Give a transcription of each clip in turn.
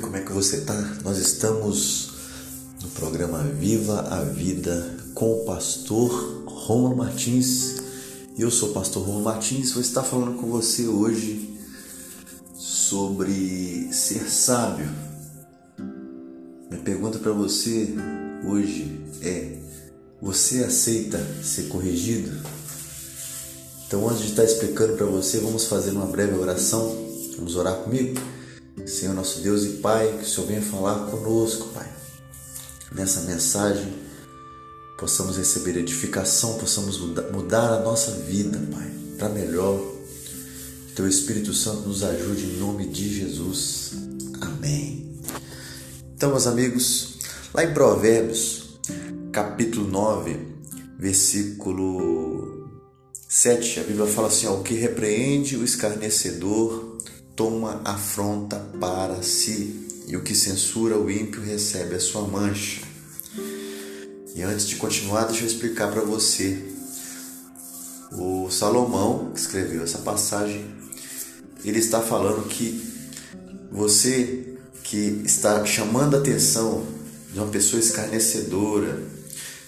como é que você tá? Nós estamos no programa Viva a Vida com o pastor Romulo Martins. Eu sou o pastor Romulo Martins, vou estar falando com você hoje sobre ser sábio. Minha pergunta para você hoje é: você aceita ser corrigido? Então, antes de estar explicando para você, vamos fazer uma breve oração. Vamos orar comigo? Senhor nosso Deus e Pai, que o Senhor venha falar conosco, Pai. Nessa mensagem, possamos receber edificação, possamos mudar a nossa vida, Pai, para melhor. Que Teu Espírito Santo nos ajude em nome de Jesus. Amém. Então, meus amigos, lá em Provérbios, capítulo 9, versículo 7, a Bíblia fala assim: ó, o que repreende o escarnecedor toma afronta para si, e o que censura o ímpio recebe a sua mancha. E antes de continuar, deixa eu explicar para você. O Salomão, que escreveu essa passagem, ele está falando que você que está chamando a atenção de uma pessoa escarnecedora,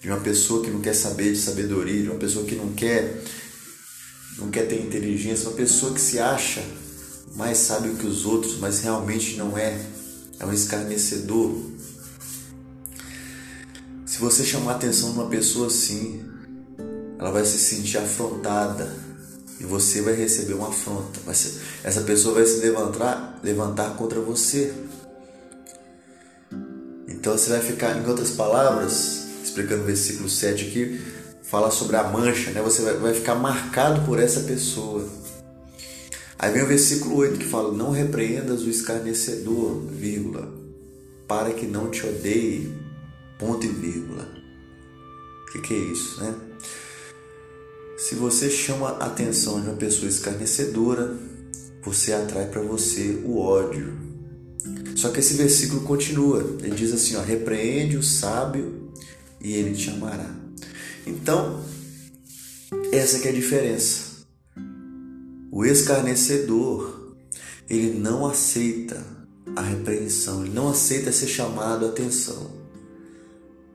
de uma pessoa que não quer saber de sabedoria, de uma pessoa que não quer não quer ter inteligência, uma pessoa que se acha mais sábio que os outros, mas realmente não é. É um escarnecedor. Se você chamar a atenção de uma pessoa assim, ela vai se sentir afrontada e você vai receber uma afronta. essa pessoa vai se levantar, levantar contra você. Então você vai ficar, em outras palavras, explicando o versículo 7 aqui, fala sobre a mancha, né? Você vai, vai ficar marcado por essa pessoa. Aí vem o versículo 8 que fala: Não repreendas o escarnecedor, vírgula, para que não te odeie, ponto e vírgula. O que, que é isso, né? Se você chama a atenção de uma pessoa escarnecedora, você atrai para você o ódio. Só que esse versículo continua. Ele diz assim: ó, repreende o sábio e ele te amará. Então, essa que é a diferença. O escarnecedor, ele não aceita a repreensão, ele não aceita ser chamado a atenção.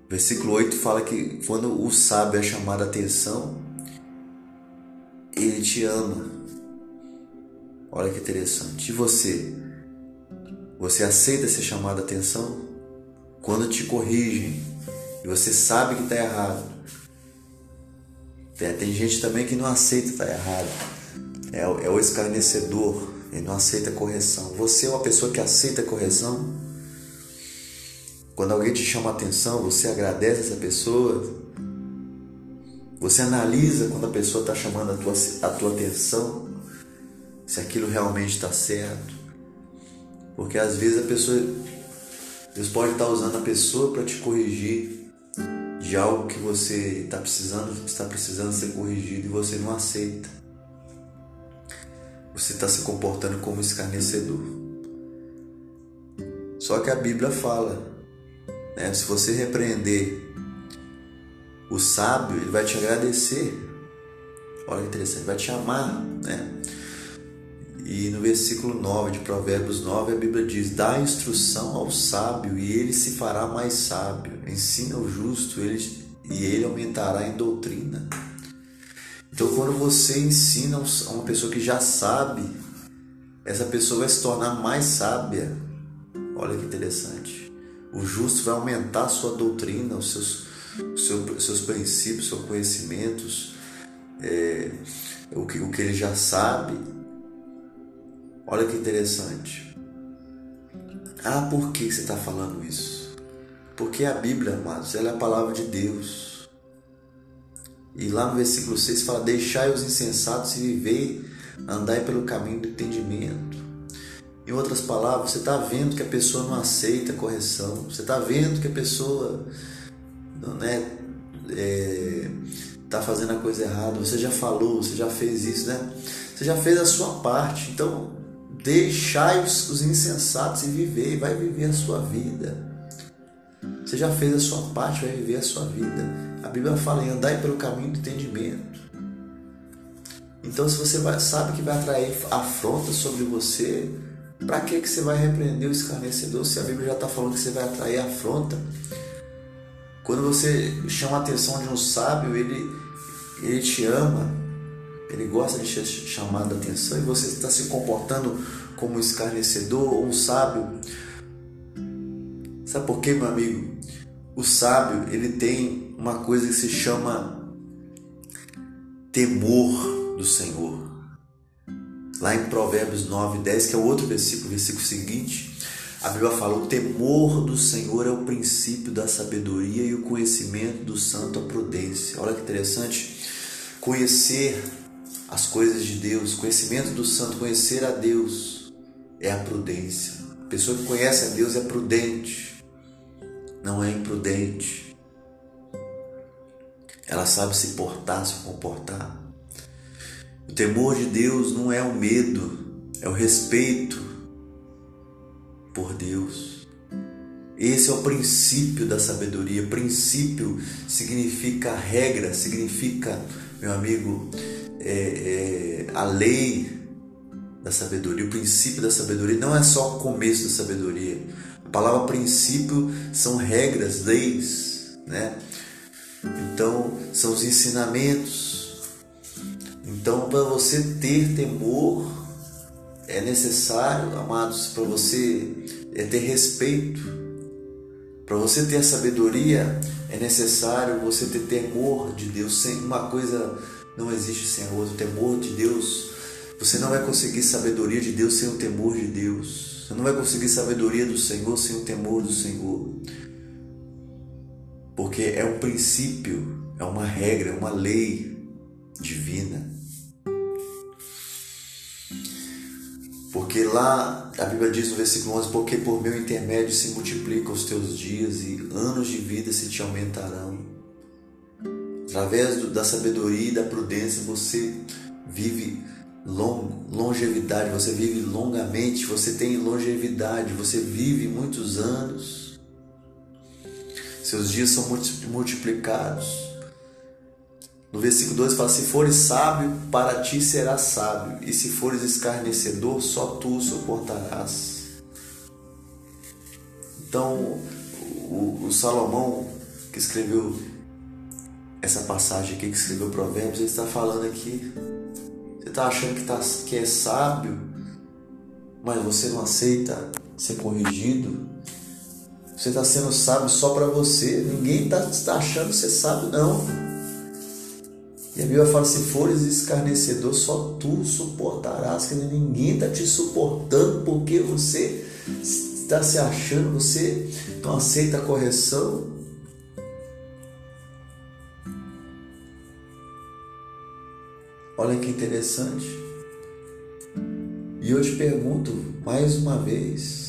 Versículo 8 fala que quando o sábio é chamado a atenção, ele te ama. Olha que interessante. E você? Você aceita ser chamado a atenção? Quando te corrigem e você sabe que está errado. Tem, tem gente também que não aceita estar tá errado é, é o escarnecedor, ele não aceita correção. Você é uma pessoa que aceita correção? Quando alguém te chama atenção, você agradece essa pessoa? Você analisa quando a pessoa está chamando a tua, a tua atenção? Se aquilo realmente está certo? Porque às vezes a pessoa, Deus pode estar tá usando a pessoa para te corrigir de algo que você está precisando, está precisando ser corrigido e você não aceita você está se comportando como escarnecedor. Só que a Bíblia fala, né? se você repreender o sábio, ele vai te agradecer. Olha que interessante, vai te amar, né? E no versículo 9 de Provérbios 9, a Bíblia diz: Dá instrução ao sábio e ele se fará mais sábio. Ensina o justo e ele aumentará em doutrina. Então, quando você ensina a uma pessoa que já sabe, essa pessoa vai se tornar mais sábia. Olha que interessante. O justo vai aumentar a sua doutrina, os seus, os seus, os princípios, seus conhecimentos, é, o, que, o que ele já sabe. Olha que interessante. Ah, por que você está falando isso? Porque a Bíblia, amados, ela é a palavra de Deus. E lá no versículo 6 fala: Deixai os insensatos e vivei, andai pelo caminho do entendimento. Em outras palavras, você está vendo que a pessoa não aceita a correção, você está vendo que a pessoa né, é, tá fazendo a coisa errada, você já falou, você já fez isso, né? Você já fez a sua parte, então deixai os, os insensatos e viver, vai viver a sua vida. Você já fez a sua parte, vai viver a sua vida. A Bíblia fala em andar pelo caminho do entendimento. Então, se você sabe que vai atrair afronta sobre você, Para que, que você vai repreender o escarnecedor se a Bíblia já está falando que você vai atrair afronta? Quando você chama a atenção de um sábio, ele, ele te ama, ele gosta de te chamar a atenção e você está se comportando como um escarnecedor ou um sábio. Sabe por quê, meu amigo? O sábio, ele tem uma coisa que se chama temor do Senhor. Lá em Provérbios 9, 10, que é o outro versículo, o versículo seguinte, a Bíblia fala: O temor do Senhor é o princípio da sabedoria e o conhecimento do santo a prudência. Olha que interessante. Conhecer as coisas de Deus, conhecimento do santo, conhecer a Deus é a prudência. A pessoa que conhece a Deus é prudente, não é imprudente. Ela sabe se portar, se comportar. O temor de Deus não é o medo, é o respeito por Deus. Esse é o princípio da sabedoria. Princípio significa regra, significa, meu amigo, é, é, a lei da sabedoria. O princípio da sabedoria não é só o começo da sabedoria. A palavra princípio são regras, leis, né? Então, são os ensinamentos, então, para você ter temor, é necessário, amados, para você é ter respeito. Para você ter sabedoria, é necessário você ter temor de Deus. Sem uma coisa não existe sem a outra. Temor de Deus, você não vai conseguir sabedoria de Deus sem o temor de Deus. Você não vai conseguir sabedoria do Senhor sem o temor do Senhor. Porque é um princípio, é uma regra, é uma lei divina. Porque lá a Bíblia diz no versículo 11: Porque por meu intermédio se multiplicam os teus dias e anos de vida se te aumentarão. Através da sabedoria e da prudência você vive long, longevidade, você vive longamente, você tem longevidade, você vive muitos anos. Seus dias são multiplicados. No versículo 2 fala: Se fores sábio, para ti será sábio, e se fores escarnecedor, só tu suportarás. Então, o, o Salomão, que escreveu essa passagem aqui, que escreveu Provérbios, ele está falando aqui. Você está achando que, tá, que é sábio, mas você não aceita ser corrigido? Você está sendo sábio só para você. Ninguém está tá achando ser sábio, não. E a Bíblia fala: se fores escarnecedor, só tu suportarás, que ninguém está te suportando porque você está se achando, você não aceita a correção. Olha que interessante. E eu te pergunto mais uma vez: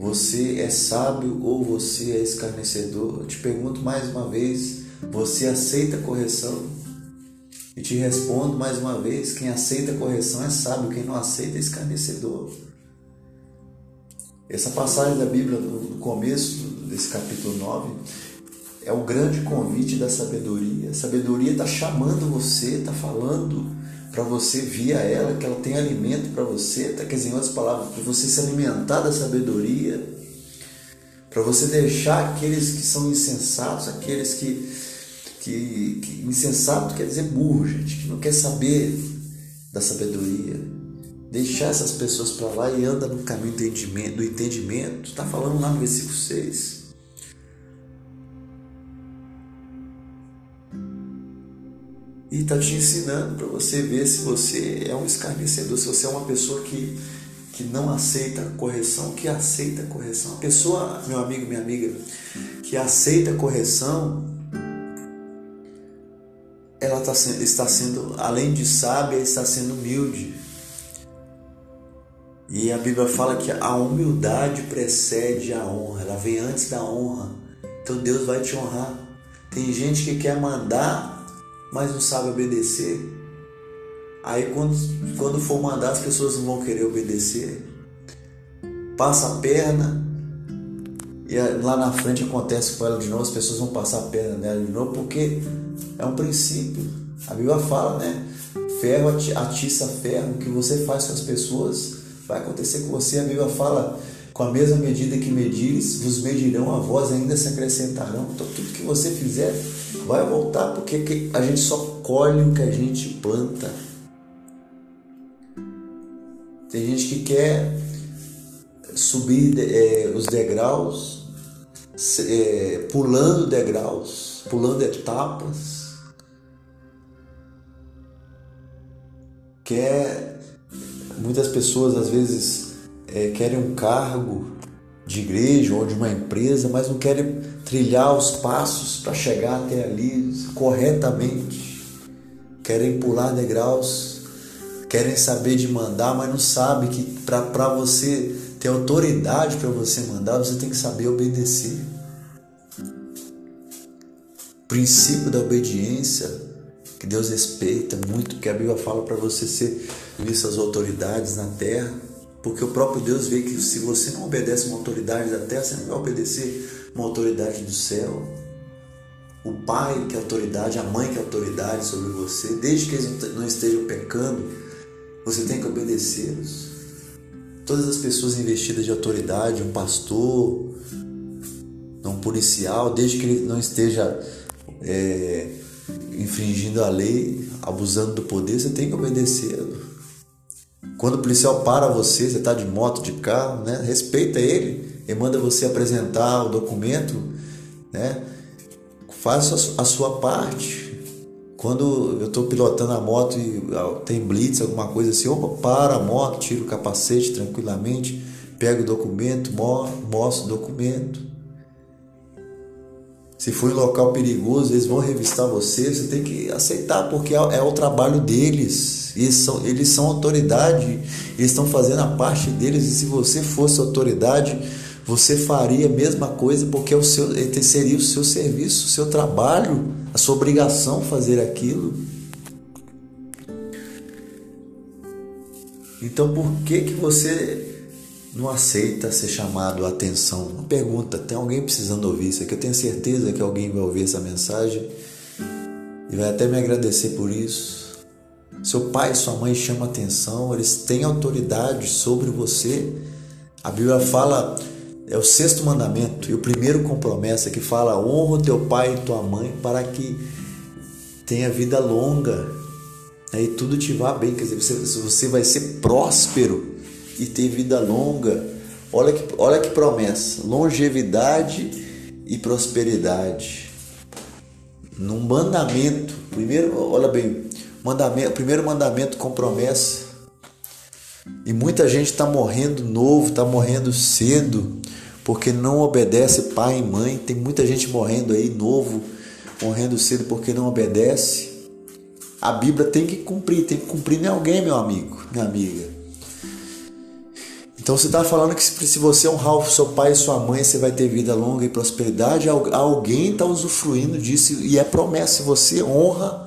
você é sábio ou você é escarnecedor? Eu te pergunto mais uma vez: você aceita correção? E te respondo mais uma vez: quem aceita correção é sábio, quem não aceita é escarnecedor. Essa passagem da Bíblia, no começo desse capítulo 9, é o grande convite da sabedoria. A sabedoria está chamando você, está falando para você via ela, que ela tem alimento para você, tá, quer dizer, em outras palavras, para você se alimentar da sabedoria, para você deixar aqueles que são insensatos, aqueles que que, que insensato quer dizer burro, gente, que não quer saber da sabedoria. Deixar essas pessoas para lá e anda no caminho do entendimento. Está falando lá no versículo 6. E está te ensinando para você ver se você é um escarnecedor, se você é uma pessoa que, que não aceita correção, que aceita correção. A pessoa, meu amigo, minha amiga, que aceita correção, ela sendo, está sendo, além de sábia, está sendo humilde. E a Bíblia fala que a humildade precede a honra, ela vem antes da honra. Então Deus vai te honrar. Tem gente que quer mandar, mas não sabe obedecer. Aí quando, quando for mandar, as pessoas não vão querer obedecer. Passa a perna, e lá na frente acontece com ela de novo, as pessoas vão passar a perna nela de novo, porque é um princípio. A Bíblia fala, né? ferro atiça ferro, o que você faz com as pessoas vai acontecer com você. A Bíblia fala: com a mesma medida que medires, vos medirão a voz, ainda se acrescentarão. Então, tudo que você fizer vai voltar, porque a gente só colhe o que a gente planta. Tem gente que quer subir é, os degraus, é, pulando degraus, pulando etapas. Quer, muitas pessoas às vezes é, querem um cargo de igreja ou de uma empresa, mas não querem trilhar os passos para chegar até ali corretamente. Querem pular degraus, querem saber de mandar, mas não sabem que para você ter autoridade para você mandar, você tem que saber obedecer. O princípio da obediência que Deus respeita muito, que a Bíblia fala para você ser visto as autoridades na terra porque o próprio Deus vê que se você não obedece uma autoridade da terra, você não vai obedecer uma autoridade do céu. O pai que é autoridade, a mãe que é autoridade sobre você, desde que eles não estejam pecando, você tem que obedecê-los. Todas as pessoas investidas de autoridade, um pastor, um policial, desde que ele não esteja é, infringindo a lei, abusando do poder, você tem que obedecê-lo. Quando o policial para você, você está de moto, de carro, né? respeita ele e manda você apresentar o documento, né? faça a sua parte. Quando eu estou pilotando a moto e ah, tem blitz, alguma coisa assim, opa, para a moto, tira o capacete tranquilamente, pega o documento, mostra o documento. Se for em local perigoso, eles vão revistar você, você tem que aceitar, porque é, é o trabalho deles. Eles são, eles são autoridade, eles estão fazendo a parte deles, e se você fosse autoridade, você faria a mesma coisa, porque é o seu, seria o seu serviço, o seu trabalho, a sua obrigação fazer aquilo. Então por que que você não aceita ser chamado a atenção. Uma pergunta: tem alguém precisando ouvir isso aqui? Eu tenho certeza que alguém vai ouvir essa mensagem e vai até me agradecer por isso. Seu pai e sua mãe chamam atenção, eles têm autoridade sobre você. A Bíblia fala, é o sexto mandamento e o primeiro com promessa que fala: honra o teu pai e tua mãe para que tenha vida longa e tudo te vá bem. Quer dizer, você, você vai ser próspero e ter vida longa. Olha que, olha que promessa: longevidade e prosperidade. Num mandamento, primeiro, olha bem, mandamento, primeiro mandamento com promessa. E muita gente está morrendo novo, está morrendo cedo, porque não obedece pai e mãe. Tem muita gente morrendo aí novo, morrendo cedo porque não obedece. A Bíblia tem que cumprir, tem que cumprir em alguém, meu amigo, minha amiga. Então você está falando que se você honrar o seu pai e sua mãe, você vai ter vida longa e prosperidade. Alguém está usufruindo disso e é promessa. Se você honra,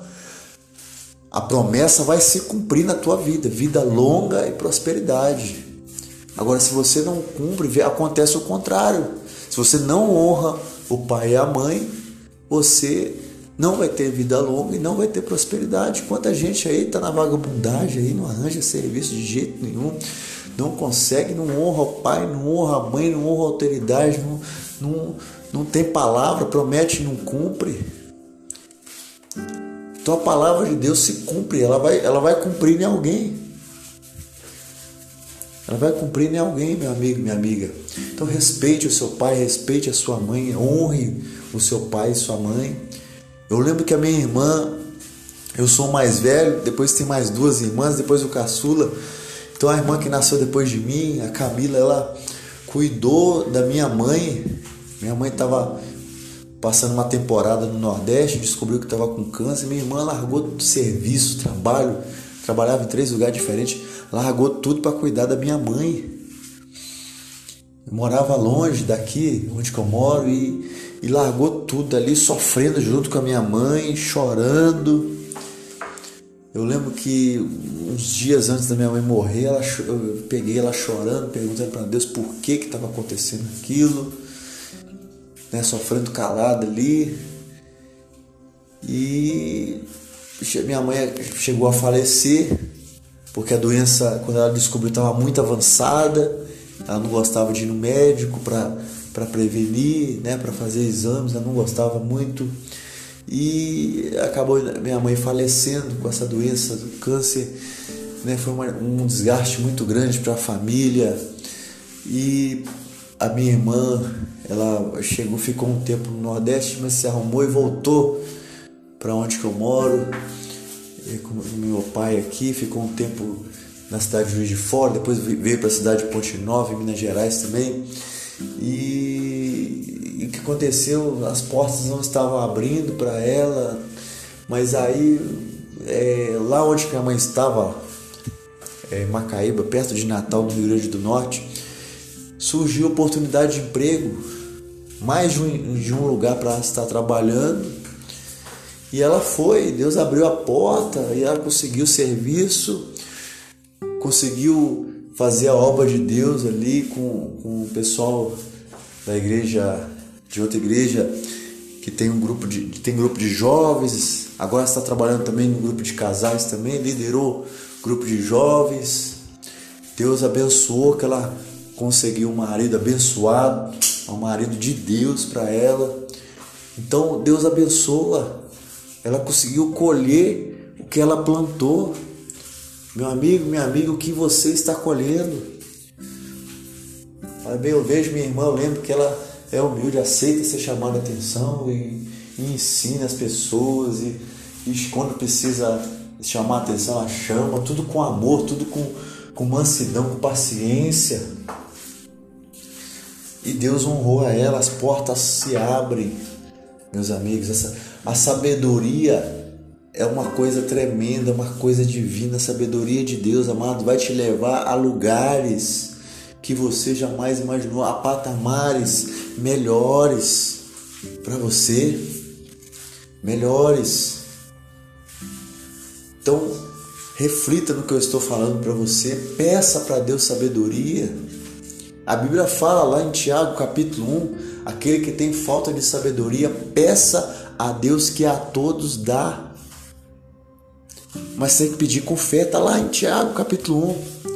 a promessa vai se cumprir na tua vida. Vida longa e prosperidade. Agora, se você não cumpre, acontece o contrário. Se você não honra o pai e a mãe, você não vai ter vida longa e não vai ter prosperidade. Quanta gente aí está na vagabundagem, aí não arranja serviço de jeito nenhum não consegue, não honra o pai, não honra a mãe, não honra a autoridade, não, não, não tem palavra, promete e não cumpre. Então a palavra de Deus se cumpre, ela vai, ela vai cumprir em alguém. Ela vai cumprir em alguém, meu amigo, minha amiga. Então respeite o seu pai, respeite a sua mãe, honre o seu pai e sua mãe. Eu lembro que a minha irmã, eu sou mais velho, depois tem mais duas irmãs, depois o caçula. Então a irmã que nasceu depois de mim, a Camila, ela cuidou da minha mãe. Minha mãe estava passando uma temporada no Nordeste, descobriu que estava com câncer. Minha irmã largou do serviço, trabalho, trabalhava em três lugares diferentes, largou tudo para cuidar da minha mãe. Eu morava longe daqui, onde eu moro, e, e largou tudo ali, sofrendo junto com a minha mãe, chorando. Eu lembro que uns dias antes da minha mãe morrer, ela, eu peguei ela chorando, perguntando para Deus por que estava acontecendo aquilo, né, sofrendo calada ali. E minha mãe chegou a falecer porque a doença, quando ela descobriu, estava muito avançada. Ela não gostava de ir no médico para prevenir, né, para fazer exames, ela não gostava muito. E acabou minha mãe falecendo com essa doença do câncer. Né, foi uma, um desgaste muito grande para a família. E a minha irmã, ela chegou, ficou um tempo no Nordeste, mas se arrumou e voltou para onde que eu moro com meu pai aqui, ficou um tempo na cidade de Juiz de Fora, depois veio para a cidade de Ponte Nova, em Minas Gerais também. E, e aconteceu? As portas não estavam abrindo para ela, mas aí é, lá onde minha mãe estava, é, Macaíba, perto de Natal, no Rio Grande do Norte, surgiu oportunidade de emprego, mais de um, de um lugar para estar trabalhando e ela foi, Deus abriu a porta e ela conseguiu serviço, conseguiu fazer a obra de Deus ali com, com o pessoal da igreja, de outra igreja, que tem um grupo de, tem grupo de jovens, agora está trabalhando também no grupo de casais também, liderou grupo de jovens. Deus abençoou que ela conseguiu um marido abençoado, um marido de Deus para ela. Então Deus abençoa ela conseguiu colher o que ela plantou. Meu amigo, minha amiga, o que você está colhendo? Eu vejo minha irmã, eu lembro que ela é humilde, aceita ser chamada a atenção e, e ensina as pessoas e, e quando precisa chamar a atenção, ela chama, tudo com amor, tudo com, com mansidão, com paciência. E Deus honrou a ela, as portas se abrem, meus amigos. Essa, a sabedoria é uma coisa tremenda, uma coisa divina. A sabedoria de Deus, amado, vai te levar a lugares que você jamais imaginou, a patamares melhores para você, melhores. Então, reflita no que eu estou falando para você, peça para Deus sabedoria. A Bíblia fala lá em Tiago capítulo 1, aquele que tem falta de sabedoria, peça a Deus que a todos dá. Mas tem que pedir com fé, está lá em Tiago capítulo 1.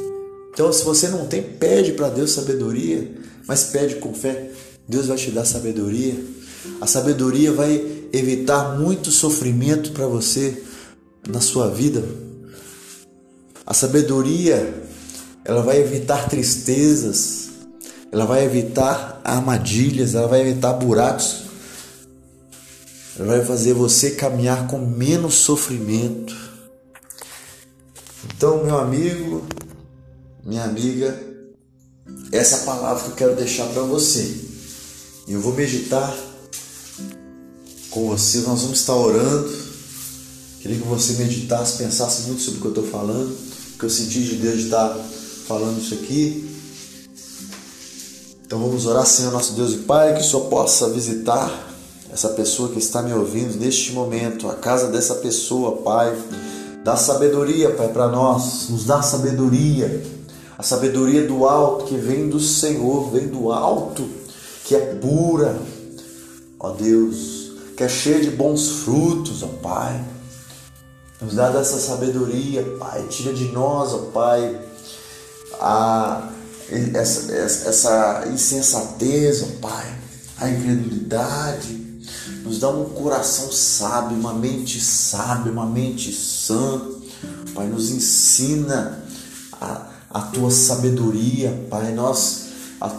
Então, se você não tem, pede para Deus sabedoria, mas pede com fé. Deus vai te dar sabedoria. A sabedoria vai evitar muito sofrimento para você na sua vida. A sabedoria, ela vai evitar tristezas, ela vai evitar armadilhas, ela vai evitar buracos ela vai fazer você caminhar com menos sofrimento. Então, meu amigo, minha amiga, essa é palavra que eu quero deixar para você. Eu vou meditar com você, nós vamos estar orando. Queria que você meditasse, pensasse muito sobre o que eu estou falando, que eu senti de Deus de estar falando isso aqui. Então vamos orar, Senhor nosso Deus e Pai, que o Senhor possa visitar essa pessoa que está me ouvindo neste momento, a casa dessa pessoa, Pai. Dá sabedoria, Pai, para nós, nos dá sabedoria, a sabedoria do alto que vem do Senhor, vem do alto, que é pura, ó Deus, que é cheia de bons frutos, ó Pai. Nos dá dessa sabedoria, Pai, tira de nós, ó Pai, a, essa, essa insensatez, ó Pai, a incredulidade, nos dá um coração sábio, uma mente sábia, uma mente sã. Pai, nos ensina a, a tua sabedoria, Pai. Nós,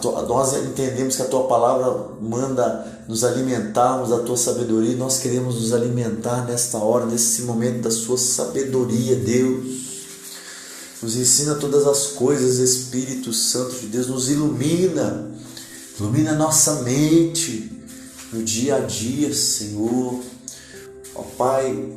tua, nós entendemos que a tua palavra manda nos alimentarmos da tua sabedoria. Nós queremos nos alimentar nesta hora, nesse momento da sua sabedoria, Deus. Nos ensina todas as coisas, Espírito Santo de Deus, nos ilumina, ilumina nossa mente no dia a dia, Senhor. Ó Pai,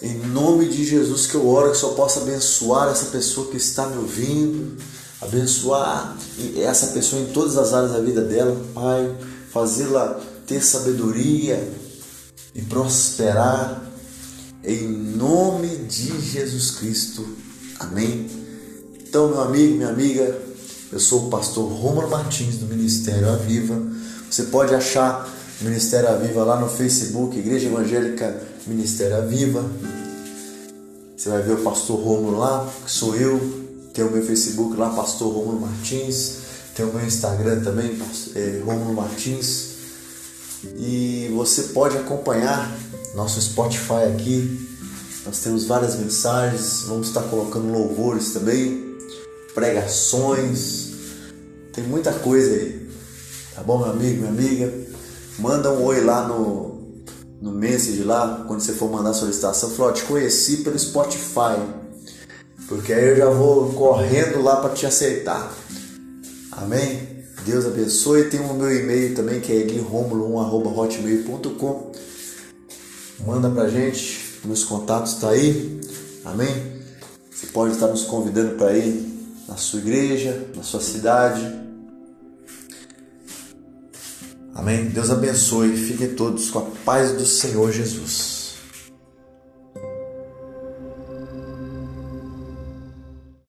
em nome de Jesus que eu oro que só possa abençoar essa pessoa que está me ouvindo, abençoar essa pessoa em todas as áreas da vida dela, Pai, fazê-la ter sabedoria e prosperar em nome de Jesus Cristo. Amém. Então, meu amigo, minha amiga, eu sou o pastor Romulo Martins do Ministério Aviva você pode achar o Ministério Aviva lá no Facebook, Igreja Evangélica Ministério Aviva. Você vai ver o pastor Romulo lá, que sou eu. Tem o meu Facebook lá, pastor Romulo Martins. Tem o meu Instagram também, é, Romulo Martins. E você pode acompanhar nosso Spotify aqui. Nós temos várias mensagens, vamos estar colocando louvores também, pregações. Tem muita coisa aí. Tá bom, meu amigo, minha amiga? Manda um oi lá no, no message lá, quando você for mandar a solicitação. Falou, te conheci pelo Spotify. Porque aí eu já vou correndo lá para te aceitar. Amém? Deus abençoe. Tem o meu e-mail também, que é eliromulo1.hotmail.com. Manda pra gente. Meus contatos tá aí. Amém? Você pode estar nos convidando para ir na sua igreja, na sua cidade. Amém? Deus abençoe. Fiquem todos com a paz do Senhor Jesus.